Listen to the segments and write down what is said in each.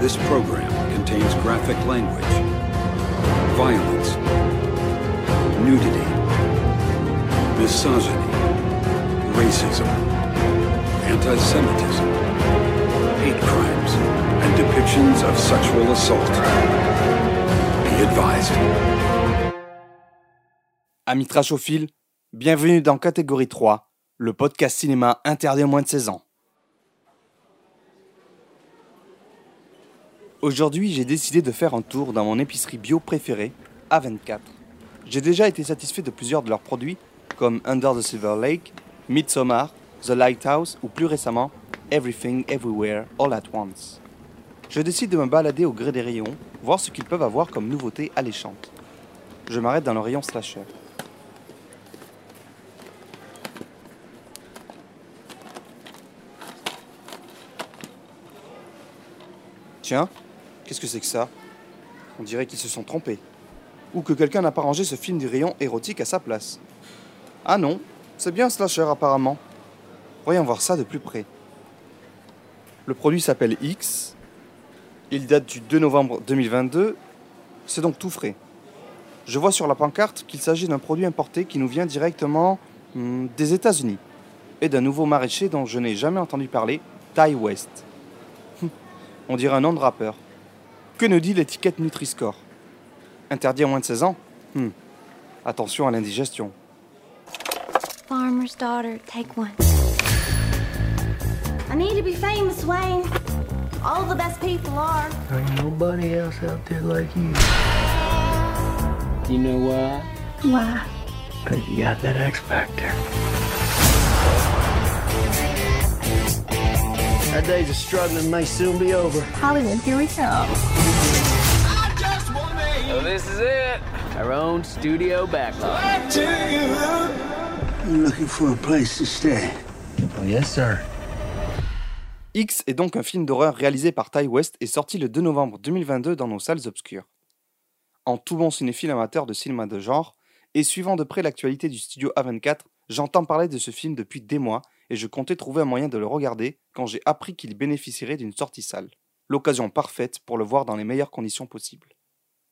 This program contains graphic language, violence, nudity, misogyny, racism, anti-Semitism, hate crimes, and depictions of sexual assault. Be advised. Amis trashophiles, bienvenue dans Catégorie 3, le podcast cinéma interdit aux moins de 16 ans. Aujourd'hui, j'ai décidé de faire un tour dans mon épicerie bio préférée, A24. J'ai déjà été satisfait de plusieurs de leurs produits, comme Under the Silver Lake, Midsommar, The Lighthouse ou plus récemment Everything Everywhere All at Once. Je décide de me balader au gré des rayons, voir ce qu'ils peuvent avoir comme nouveautés alléchantes. Je m'arrête dans le rayon slasher. Tiens, qu'est-ce que c'est que ça? On dirait qu'ils se sont trompés. Ou que quelqu'un n'a pas rangé ce film du rayon érotique à sa place. Ah non, c'est bien slasher apparemment. Voyons voir ça de plus près. Le produit s'appelle X. Il date du 2 novembre 2022. C'est donc tout frais. Je vois sur la pancarte qu'il s'agit d'un produit importé qui nous vient directement hmm, des États-Unis et d'un nouveau maraîcher dont je n'ai jamais entendu parler, Ty West. On dirait un nom de rappeur. Que nous dit l'étiquette Nutri-Score? Interdit à moins de 16 ans? Hmm. Attention à l'indigestion. Farmer's daughter, take one. I need to be famous, Wayne. All the best people are. Ain't nobody else out there like you. You know why? Why? Cause you got that X Factor. Our days of struggling may soon be over. Hollywood, here we come. This is it. Our own studio backlot. Looking for a place to stay? Oh, yes, sir. X est donc un film d'horreur réalisé par Ty West et sorti le 2 novembre 2022 dans nos salles obscures. En tout bon cinéphile amateur de cinéma de genre, et suivant de près l'actualité du studio A24, j'entends parler de ce film depuis des mois et je comptais trouver un moyen de le regarder quand j'ai appris qu'il bénéficierait d'une sortie salle. L'occasion parfaite pour le voir dans les meilleures conditions possibles.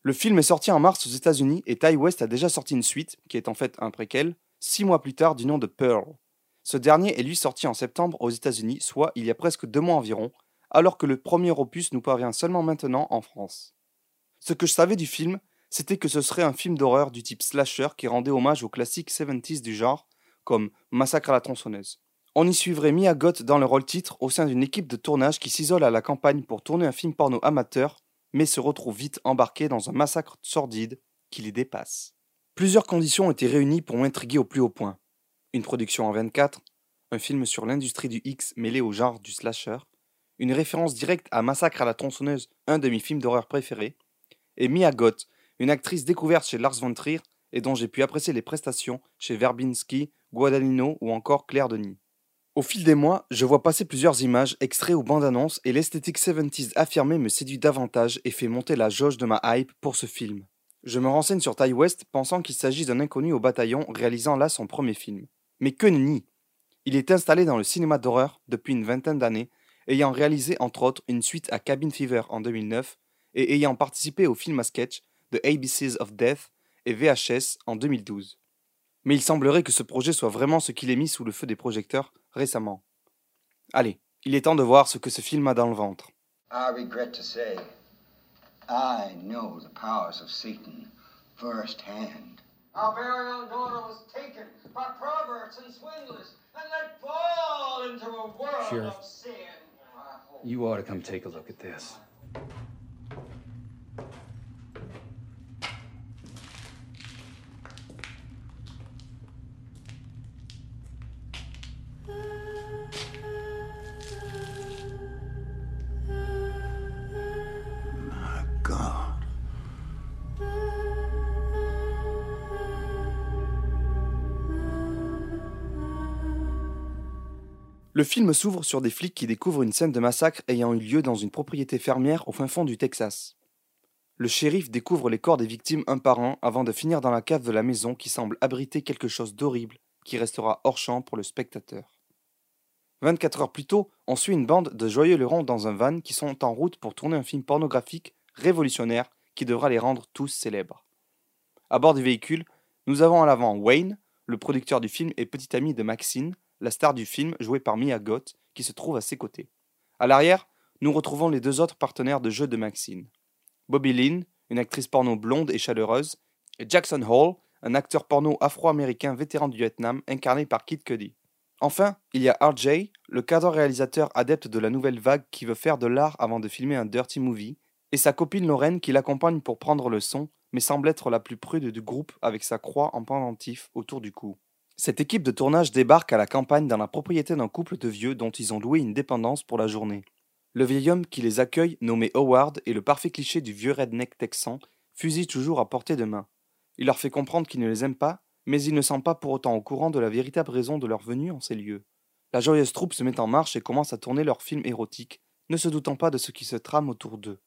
Le film est sorti en mars aux États-Unis et Ty West a déjà sorti une suite, qui est en fait un préquel, six mois plus tard du nom de Pearl. Ce dernier est lui sorti en septembre aux États-Unis, soit il y a presque deux mois environ, alors que le premier opus nous parvient seulement maintenant en France. Ce que je savais du film, c'était que ce serait un film d'horreur du type slasher qui rendait hommage aux classiques 70s du genre, comme Massacre à la tronçonneuse. On y suivrait Mia dans le rôle titre au sein d'une équipe de tournage qui s'isole à la campagne pour tourner un film porno amateur, mais se retrouve vite embarqué dans un massacre sordide qui les dépasse. Plusieurs conditions étaient réunies pour m'intriguer au plus haut point. Une production en 24, un film sur l'industrie du X mêlé au genre du slasher, une référence directe à Massacre à la tronçonneuse, un de mes films d'horreur préférés, et Mia Goth, une actrice découverte chez Lars von Trier et dont j'ai pu apprécier les prestations chez Verbinski, Guadagnino ou encore Claire Denis. Au fil des mois, je vois passer plusieurs images, extraits ou bandes annonces et l'esthétique 70s affirmée me séduit davantage et fait monter la jauge de ma hype pour ce film. Je me renseigne sur Ty West pensant qu'il s'agit d'un inconnu au bataillon réalisant là son premier film. Mais que nenni Il est installé dans le cinéma d'horreur depuis une vingtaine d'années, ayant réalisé entre autres une suite à Cabin Fever en 2009 et ayant participé au film à sketch The ABCs of Death et VHS en 2012. Mais il semblerait que ce projet soit vraiment ce qu'il ait mis sous le feu des projecteurs récemment. Allez, il est temps de voir ce que ce film a dans le ventre. I regret to say, I know the powers of Satan firsthand. Our very own daughter was taken by perverts and swindlers and let fall into a world Sheriff. of sin. You ought to come take a look at this. Le film s'ouvre sur des flics qui découvrent une scène de massacre ayant eu lieu dans une propriété fermière au fin fond du Texas. Le shérif découvre les corps des victimes un par un avant de finir dans la cave de la maison qui semble abriter quelque chose d'horrible qui restera hors champ pour le spectateur. 24 heures plus tôt, on suit une bande de joyeux lurons dans un van qui sont en route pour tourner un film pornographique révolutionnaire qui devra les rendre tous célèbres. À bord du véhicule, nous avons à l'avant Wayne, le producteur du film et petit ami de Maxine, la star du film jouée par Mia Goth, qui se trouve à ses côtés. À l'arrière, nous retrouvons les deux autres partenaires de jeu de Maxine. Bobby Lynn, une actrice porno blonde et chaleureuse, et Jackson Hall, un acteur porno afro-américain vétéran du Vietnam incarné par Kid Cudi. Enfin, il y a RJ, le cadre-réalisateur adepte de la nouvelle vague qui veut faire de l'art avant de filmer un dirty movie, et sa copine Lorraine qui l'accompagne pour prendre le son, mais semble être la plus prude du groupe avec sa croix en pendentif autour du cou. Cette équipe de tournage débarque à la campagne dans la propriété d'un couple de vieux dont ils ont loué une dépendance pour la journée. Le vieil homme qui les accueille, nommé Howard, est le parfait cliché du vieux redneck texan, fusil toujours à portée de main. Il leur fait comprendre qu'il ne les aime pas, mais il ne semble pas pour autant au courant de la véritable raison de leur venue en ces lieux. La joyeuse troupe se met en marche et commence à tourner leur film érotique, ne se doutant pas de ce qui se trame autour d'eux.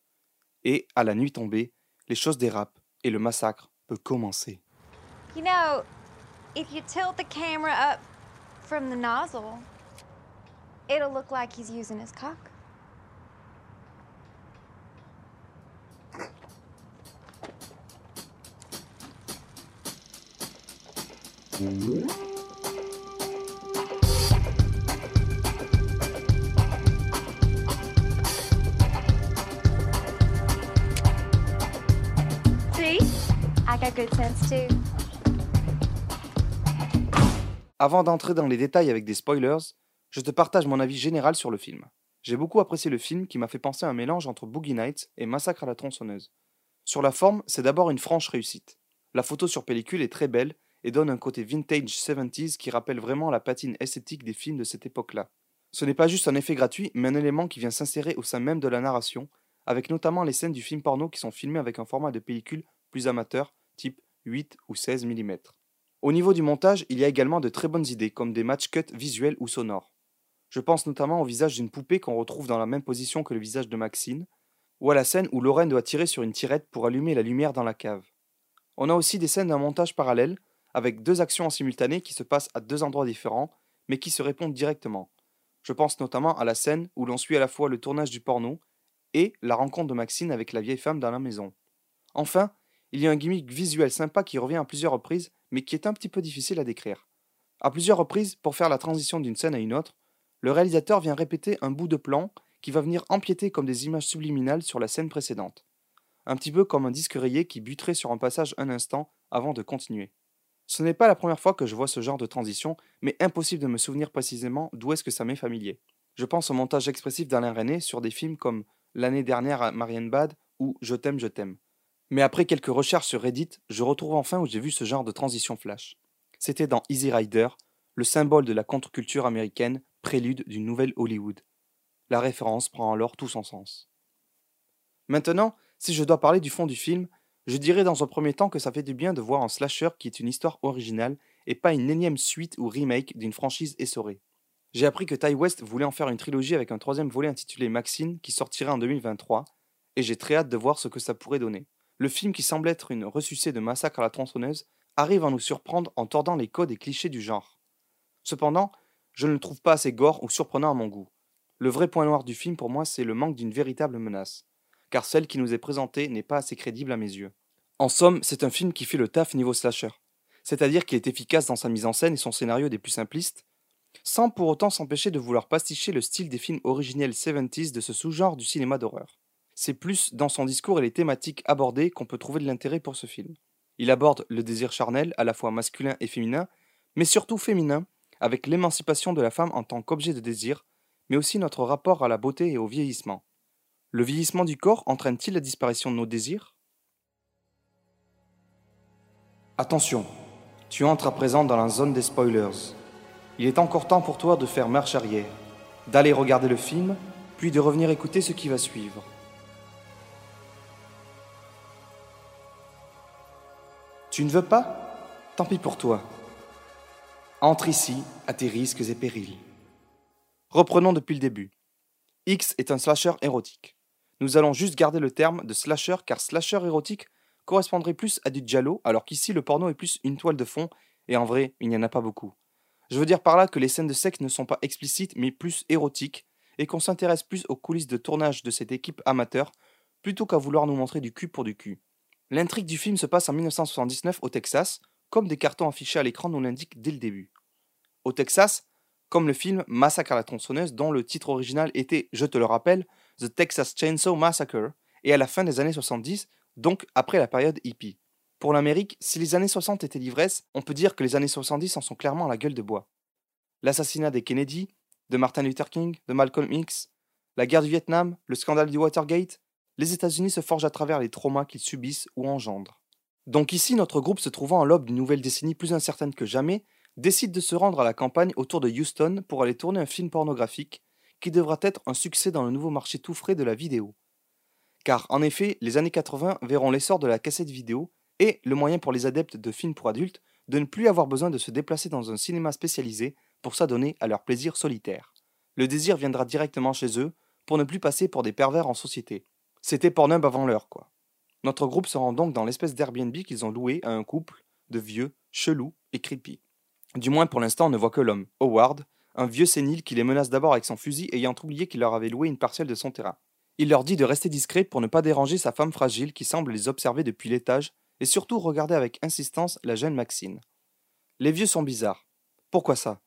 Et, à la nuit tombée, les choses dérapent et le massacre peut commencer. If you tilt the camera up from the nozzle, it'll look like he's using his cock. See? I got good sense too. Avant d'entrer dans les détails avec des spoilers, je te partage mon avis général sur le film. J'ai beaucoup apprécié le film qui m'a fait penser à un mélange entre Boogie Nights et Massacre à la tronçonneuse. Sur la forme, c'est d'abord une franche réussite. La photo sur pellicule est très belle et donne un côté vintage 70s qui rappelle vraiment la patine esthétique des films de cette époque-là. Ce n'est pas juste un effet gratuit, mais un élément qui vient s'insérer au sein même de la narration, avec notamment les scènes du film porno qui sont filmées avec un format de pellicule plus amateur, type 8 ou 16 mm. Au niveau du montage, il y a également de très bonnes idées, comme des match cuts visuels ou sonores. Je pense notamment au visage d'une poupée qu'on retrouve dans la même position que le visage de Maxine, ou à la scène où Lorraine doit tirer sur une tirette pour allumer la lumière dans la cave. On a aussi des scènes d'un montage parallèle, avec deux actions en simultané qui se passent à deux endroits différents, mais qui se répondent directement. Je pense notamment à la scène où l'on suit à la fois le tournage du porno et la rencontre de Maxine avec la vieille femme dans la maison. Enfin, il y a un gimmick visuel sympa qui revient à plusieurs reprises, mais qui est un petit peu difficile à décrire. À plusieurs reprises, pour faire la transition d'une scène à une autre, le réalisateur vient répéter un bout de plan qui va venir empiéter comme des images subliminales sur la scène précédente. Un petit peu comme un disque rayé qui buterait sur un passage un instant avant de continuer. Ce n'est pas la première fois que je vois ce genre de transition, mais impossible de me souvenir précisément d'où est-ce que ça m'est familier. Je pense au montage expressif d'Alain René sur des films comme L'année dernière à Marianne Bad ou Je t'aime, je t'aime. Mais après quelques recherches sur Reddit, je retrouve enfin où j'ai vu ce genre de transition flash. C'était dans Easy Rider, le symbole de la contre-culture américaine, prélude d'une nouvelle Hollywood. La référence prend alors tout son sens. Maintenant, si je dois parler du fond du film, je dirais dans un premier temps que ça fait du bien de voir un slasher qui est une histoire originale et pas une énième suite ou remake d'une franchise essorée. J'ai appris que Ty West voulait en faire une trilogie avec un troisième volet intitulé Maxine qui sortirait en 2023, et j'ai très hâte de voir ce que ça pourrait donner. Le film qui semble être une ressucée de massacre à la tronçonneuse arrive à nous surprendre en tordant les codes et clichés du genre. Cependant, je ne le trouve pas assez gore ou surprenant à mon goût. Le vrai point noir du film pour moi, c'est le manque d'une véritable menace, car celle qui nous est présentée n'est pas assez crédible à mes yeux. En somme, c'est un film qui fait le taf niveau slasher, c'est-à-dire qu'il est efficace dans sa mise en scène et son scénario des plus simplistes, sans pour autant s'empêcher de vouloir pasticher le style des films originels 70s de ce sous-genre du cinéma d'horreur. C'est plus dans son discours et les thématiques abordées qu'on peut trouver de l'intérêt pour ce film. Il aborde le désir charnel, à la fois masculin et féminin, mais surtout féminin, avec l'émancipation de la femme en tant qu'objet de désir, mais aussi notre rapport à la beauté et au vieillissement. Le vieillissement du corps entraîne-t-il la disparition de nos désirs? Attention, tu entres à présent dans la zone des spoilers. Il est encore temps pour toi de faire marche arrière, d'aller regarder le film, puis de revenir écouter ce qui va suivre. Tu ne veux pas Tant pis pour toi. Entre ici à tes risques et périls. Reprenons depuis le début. X est un slasher érotique. Nous allons juste garder le terme de slasher car slasher érotique correspondrait plus à du giallo alors qu'ici le porno est plus une toile de fond et en vrai il n'y en a pas beaucoup. Je veux dire par là que les scènes de sexe ne sont pas explicites mais plus érotiques et qu'on s'intéresse plus aux coulisses de tournage de cette équipe amateur plutôt qu'à vouloir nous montrer du cul pour du cul. L'intrigue du film se passe en 1979 au Texas, comme des cartons affichés à l'écran nous l'indiquent dès le début. Au Texas, comme le film Massacre à la tronçonneuse dont le titre original était, je te le rappelle, The Texas Chainsaw Massacre, et à la fin des années 70, donc après la période hippie. Pour l'Amérique, si les années 60 étaient l'ivresse, on peut dire que les années 70 en sont clairement la gueule de bois. L'assassinat des Kennedy, de Martin Luther King, de Malcolm X, la guerre du Vietnam, le scandale du Watergate, les États-Unis se forgent à travers les traumas qu'ils subissent ou engendrent. Donc ici, notre groupe se trouvant à l'aube d'une nouvelle décennie plus incertaine que jamais, décide de se rendre à la campagne autour de Houston pour aller tourner un film pornographique qui devra être un succès dans le nouveau marché tout frais de la vidéo. Car en effet, les années 80 verront l'essor de la cassette vidéo et le moyen pour les adeptes de films pour adultes de ne plus avoir besoin de se déplacer dans un cinéma spécialisé pour s'adonner à leur plaisir solitaire. Le désir viendra directement chez eux pour ne plus passer pour des pervers en société. C'était Pornhub avant l'heure, quoi. Notre groupe se rend donc dans l'espèce d'Airbnb qu'ils ont loué à un couple de vieux, chelous et creepy. Du moins pour l'instant on ne voit que l'homme, Howard, un vieux sénile qui les menace d'abord avec son fusil ayant oublié qu'il leur avait loué une parcelle de son terrain. Il leur dit de rester discret pour ne pas déranger sa femme fragile qui semble les observer depuis l'étage et surtout regarder avec insistance la jeune Maxine. Les vieux sont bizarres. Pourquoi ça?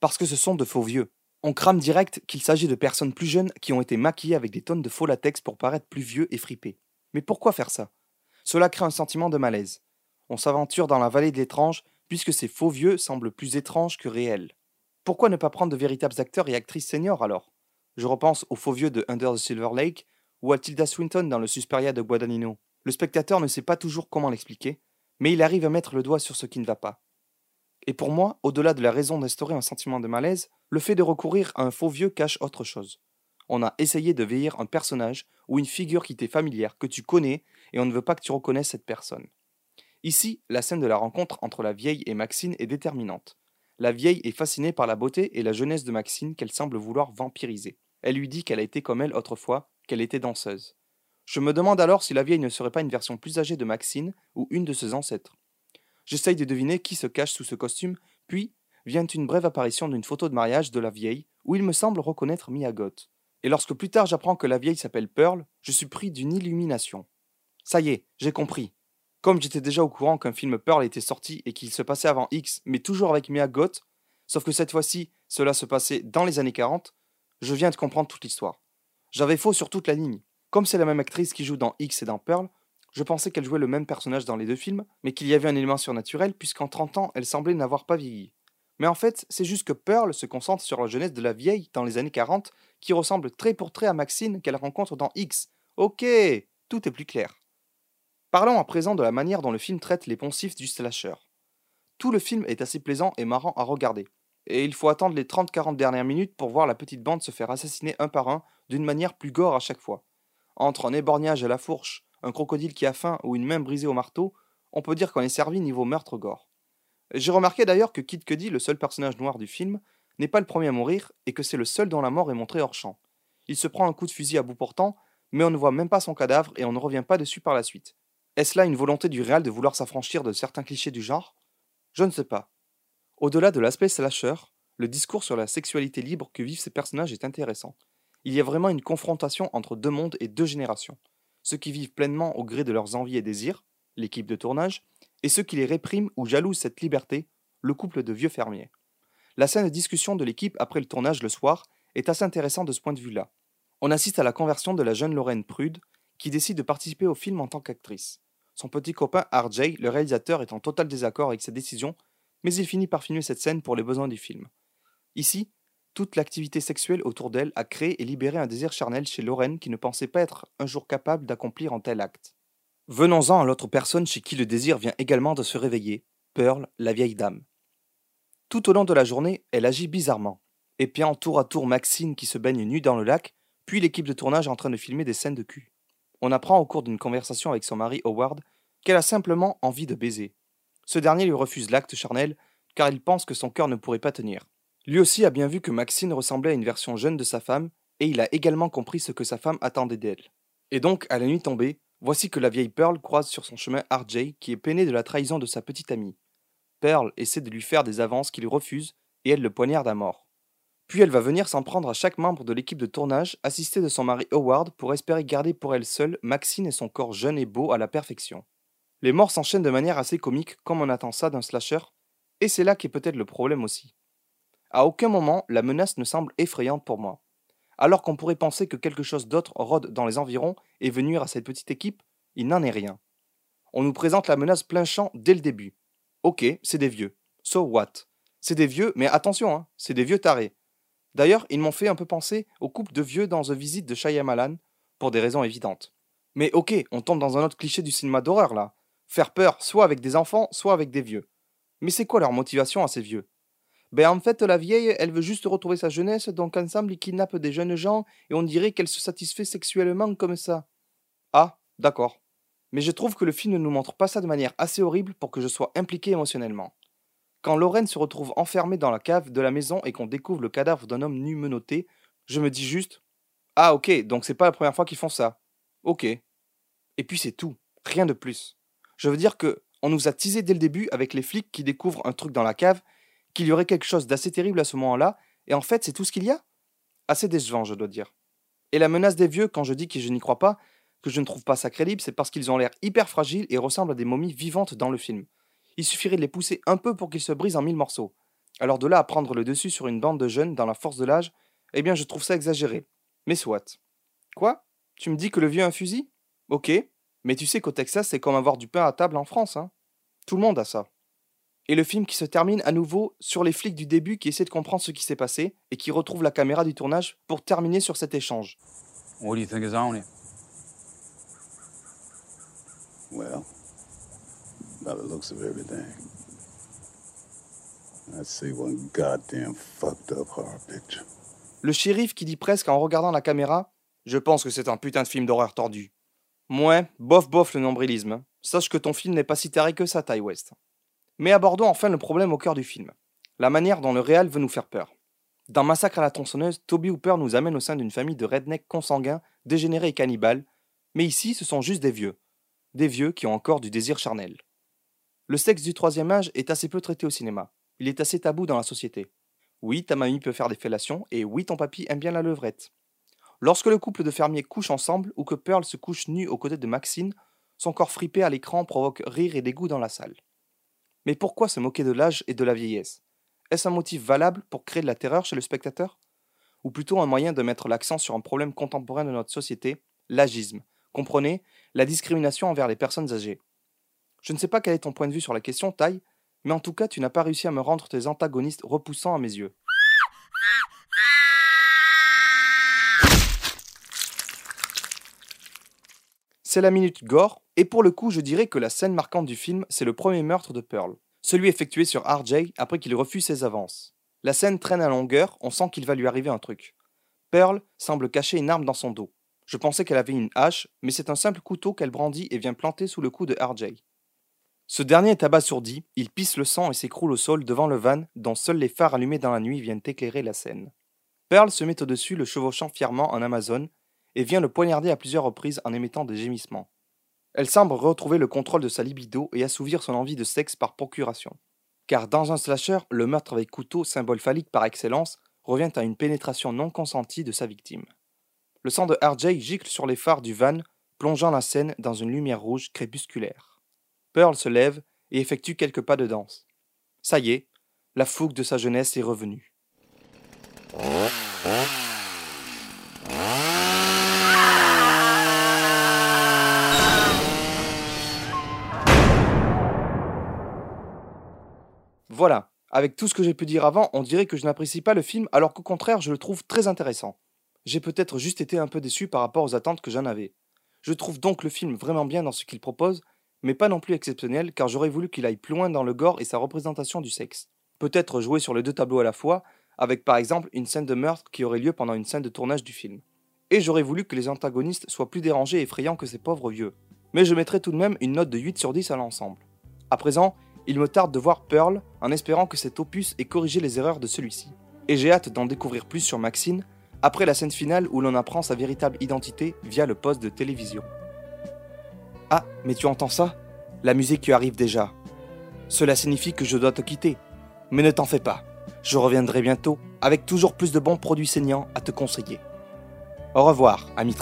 Parce que ce sont de faux vieux. On crame direct qu'il s'agit de personnes plus jeunes qui ont été maquillées avec des tonnes de faux latex pour paraître plus vieux et fripés. Mais pourquoi faire ça? Cela crée un sentiment de malaise. On s'aventure dans la vallée de l'étrange puisque ces faux vieux semblent plus étranges que réels. Pourquoi ne pas prendre de véritables acteurs et actrices seniors alors? Je repense aux faux vieux de Under the Silver Lake ou à Tilda Swinton dans le Susperia de Guadagnino. Le spectateur ne sait pas toujours comment l'expliquer, mais il arrive à mettre le doigt sur ce qui ne va pas. Et pour moi, au-delà de la raison d'instaurer un sentiment de malaise, le fait de recourir à un faux vieux cache autre chose. On a essayé de vieillir un personnage ou une figure qui t'est familière, que tu connais, et on ne veut pas que tu reconnaisses cette personne. Ici, la scène de la rencontre entre la vieille et Maxine est déterminante. La vieille est fascinée par la beauté et la jeunesse de Maxine qu'elle semble vouloir vampiriser. Elle lui dit qu'elle a été comme elle autrefois, qu'elle était danseuse. Je me demande alors si la vieille ne serait pas une version plus âgée de Maxine ou une de ses ancêtres. J'essaye de deviner qui se cache sous ce costume, puis vient une brève apparition d'une photo de mariage de la vieille, où il me semble reconnaître Mia Goth. Et lorsque plus tard j'apprends que la vieille s'appelle Pearl, je suis pris d'une illumination. Ça y est, j'ai compris. Comme j'étais déjà au courant qu'un film Pearl était sorti et qu'il se passait avant X, mais toujours avec Mia Goth, sauf que cette fois-ci, cela se passait dans les années 40, je viens de comprendre toute l'histoire. J'avais faux sur toute la ligne. Comme c'est la même actrice qui joue dans X et dans Pearl, je pensais qu'elle jouait le même personnage dans les deux films, mais qu'il y avait un élément surnaturel puisqu'en 30 ans, elle semblait n'avoir pas vieilli. Mais en fait, c'est juste que Pearl se concentre sur la jeunesse de la vieille dans les années 40, qui ressemble très pour trait à Maxine qu'elle rencontre dans X. Ok, tout est plus clair. Parlons à présent de la manière dont le film traite les poncifs du slasher. Tout le film est assez plaisant et marrant à regarder, et il faut attendre les 30-40 dernières minutes pour voir la petite bande se faire assassiner un par un d'une manière plus gore à chaque fois. Entre un éborgnage à la fourche, un crocodile qui a faim ou une main brisée au marteau, on peut dire qu'on est servi niveau meurtre gore. J'ai remarqué d'ailleurs que Kid Cudi, le seul personnage noir du film, n'est pas le premier à mourir et que c'est le seul dont la mort est montrée hors champ. Il se prend un coup de fusil à bout portant, mais on ne voit même pas son cadavre et on ne revient pas dessus par la suite. Est-ce là une volonté du réal de vouloir s'affranchir de certains clichés du genre? Je ne sais pas. Au-delà de l'aspect slasher, le discours sur la sexualité libre que vivent ces personnages est intéressant. Il y a vraiment une confrontation entre deux mondes et deux générations. Ceux qui vivent pleinement au gré de leurs envies et désirs, l'équipe de tournage, et ceux qui les répriment ou jalousent cette liberté, le couple de vieux fermiers. La scène de discussion de l'équipe après le tournage le soir est assez intéressante de ce point de vue-là. On assiste à la conversion de la jeune Lorraine Prude, qui décide de participer au film en tant qu'actrice. Son petit copain RJ, le réalisateur, est en total désaccord avec sa décision, mais il finit par filmer cette scène pour les besoins du film. Ici, toute l'activité sexuelle autour d'elle a créé et libéré un désir charnel chez Lorraine qui ne pensait pas être un jour capable d'accomplir un tel acte. Venons-en à l'autre personne chez qui le désir vient également de se réveiller, Pearl, la vieille dame. Tout au long de la journée, elle agit bizarrement, épiant tour à tour Maxine qui se baigne nue dans le lac, puis l'équipe de tournage en train de filmer des scènes de cul. On apprend au cours d'une conversation avec son mari Howard qu'elle a simplement envie de baiser. Ce dernier lui refuse l'acte charnel car il pense que son cœur ne pourrait pas tenir. Lui aussi a bien vu que Maxine ressemblait à une version jeune de sa femme, et il a également compris ce que sa femme attendait d'elle. Et donc, à la nuit tombée, voici que la vieille Pearl croise sur son chemin RJ qui est peiné de la trahison de sa petite amie. Pearl essaie de lui faire des avances qu'il refuse, et elle le poignarde à mort. Puis elle va venir s'en prendre à chaque membre de l'équipe de tournage, assistée de son mari Howard, pour espérer garder pour elle seule Maxine et son corps jeune et beau à la perfection. Les morts s'enchaînent de manière assez comique, comme on attend ça d'un slasher, et c'est là qu'est peut-être le problème aussi. À aucun moment, la menace ne semble effrayante pour moi. Alors qu'on pourrait penser que quelque chose d'autre rôde dans les environs et venir à cette petite équipe, il n'en est rien. On nous présente la menace plein champ dès le début. Ok, c'est des vieux. So what? C'est des vieux, mais attention, hein, c'est des vieux tarés. D'ailleurs, ils m'ont fait un peu penser au couple de vieux dans The Visit de Shyamalan, pour des raisons évidentes. Mais ok, on tombe dans un autre cliché du cinéma d'horreur là. Faire peur soit avec des enfants, soit avec des vieux. Mais c'est quoi leur motivation à ces vieux? Ben en fait, la vieille, elle veut juste retrouver sa jeunesse, donc ensemble ils kidnappent des jeunes gens et on dirait qu'elle se satisfait sexuellement comme ça. Ah, d'accord. Mais je trouve que le film ne nous montre pas ça de manière assez horrible pour que je sois impliqué émotionnellement. Quand Lorraine se retrouve enfermée dans la cave de la maison et qu'on découvre le cadavre d'un homme nu menotté, je me dis juste Ah ok, donc c'est pas la première fois qu'ils font ça. Ok. Et puis c'est tout, rien de plus. Je veux dire que on nous a teasé dès le début avec les flics qui découvrent un truc dans la cave, qu'il y aurait quelque chose d'assez terrible à ce moment-là, et en fait c'est tout ce qu'il y a Assez décevant, je dois dire. Et la menace des vieux, quand je dis que je n'y crois pas, que je ne trouve pas ça crédible, c'est parce qu'ils ont l'air hyper fragiles et ressemblent à des momies vivantes dans le film. Il suffirait de les pousser un peu pour qu'ils se brisent en mille morceaux. Alors de là à prendre le dessus sur une bande de jeunes dans la force de l'âge, eh bien je trouve ça exagéré. Mais soit. Quoi? Tu me dis que le vieux a un fusil? Ok, mais tu sais qu'au Texas c'est comme avoir du pain à table en France, hein Tout le monde a ça. Et le film qui se termine à nouveau sur les flics du début qui essaient de comprendre ce qui s'est passé et qui retrouvent la caméra du tournage pour terminer sur cet échange. What do you think is on it? Well, by the looks of everything, I see one goddamn fucked up horror picture. Le shérif qui dit presque en regardant la caméra Je pense que c'est un putain de film d'horreur tordu. Moins, bof bof le nombrilisme. hein. Sache que ton film n'est pas si taré que ça, Ty West. Mais abordons enfin le problème au cœur du film. La manière dont le réal veut nous faire peur. Dans Massacre à la tronçonneuse, Toby Hooper nous amène au sein d'une famille de rednecks consanguins, dégénérés et cannibales, mais ici ce sont juste des vieux. Des vieux qui ont encore du désir charnel. Le sexe du troisième âge est assez peu traité au cinéma. Il est assez tabou dans la société. Oui, ta mamie peut faire des fellations, et oui, ton papy aime bien la levrette. Lorsque le couple de fermiers couche ensemble ou que Pearl se couche nue aux côtés de Maxine, son corps fripé à l'écran provoque rire et dégoût dans la salle. Mais pourquoi se moquer de l'âge et de la vieillesse? Est-ce un motif valable pour créer de la terreur chez le spectateur? Ou plutôt un moyen de mettre l'accent sur un problème contemporain de notre société, l'agisme? Comprenez, la discrimination envers les personnes âgées. Je ne sais pas quel est ton point de vue sur la question, Taille, mais en tout cas, tu n'as pas réussi à me rendre tes antagonistes repoussants à mes yeux. C'est la minute gore, et pour le coup, je dirais que la scène marquante du film, c'est le premier meurtre de Pearl, celui effectué sur RJ après qu'il refuse ses avances. La scène traîne à longueur, on sent qu'il va lui arriver un truc. Pearl semble cacher une arme dans son dos. Je pensais qu'elle avait une hache, mais c'est un simple couteau qu'elle brandit et vient planter sous le cou de RJ. Ce dernier est abasourdi, il pisse le sang et s'écroule au sol devant le van dont seuls les phares allumés dans la nuit viennent éclairer la scène. Pearl se met au-dessus, le chevauchant fièrement en Amazon, et vient le poignarder à plusieurs reprises en émettant des gémissements. Elle semble retrouver le contrôle de sa libido et assouvir son envie de sexe par procuration. Car dans un slasher, le meurtre avec couteau, symbole phallique par excellence, revient à une pénétration non consentie de sa victime. Le sang de RJ gicle sur les phares du van, plongeant la scène dans une lumière rouge crépusculaire. Pearl se lève et effectue quelques pas de danse. Ça y est, la fougue de sa jeunesse est revenue. Voilà, avec tout ce que j'ai pu dire avant, on dirait que je n'apprécie pas le film alors qu'au contraire je le trouve très intéressant. J'ai peut-être juste été un peu déçu par rapport aux attentes que j'en avais. Je trouve donc le film vraiment bien dans ce qu'il propose, mais pas non plus exceptionnel car j'aurais voulu qu'il aille plus loin dans le gore et sa représentation du sexe. Peut-être jouer sur les deux tableaux à la fois, avec par exemple une scène de meurtre qui aurait lieu pendant une scène de tournage du film. Et j'aurais voulu que les antagonistes soient plus dérangés et effrayants que ces pauvres vieux. Mais je mettrai tout de même une note de 8 sur 10 à l'ensemble. À présent, il me tarde de voir Pearl en espérant que cet opus ait corrigé les erreurs de celui-ci. Et j'ai hâte d'en découvrir plus sur Maxine après la scène finale où l'on apprend sa véritable identité via le poste de télévision. Ah, mais tu entends ça? La musique arrive déjà. Cela signifie que je dois te quitter. Mais ne t'en fais pas. Je reviendrai bientôt avec toujours plus de bons produits saignants à te conseiller. Au revoir, ami.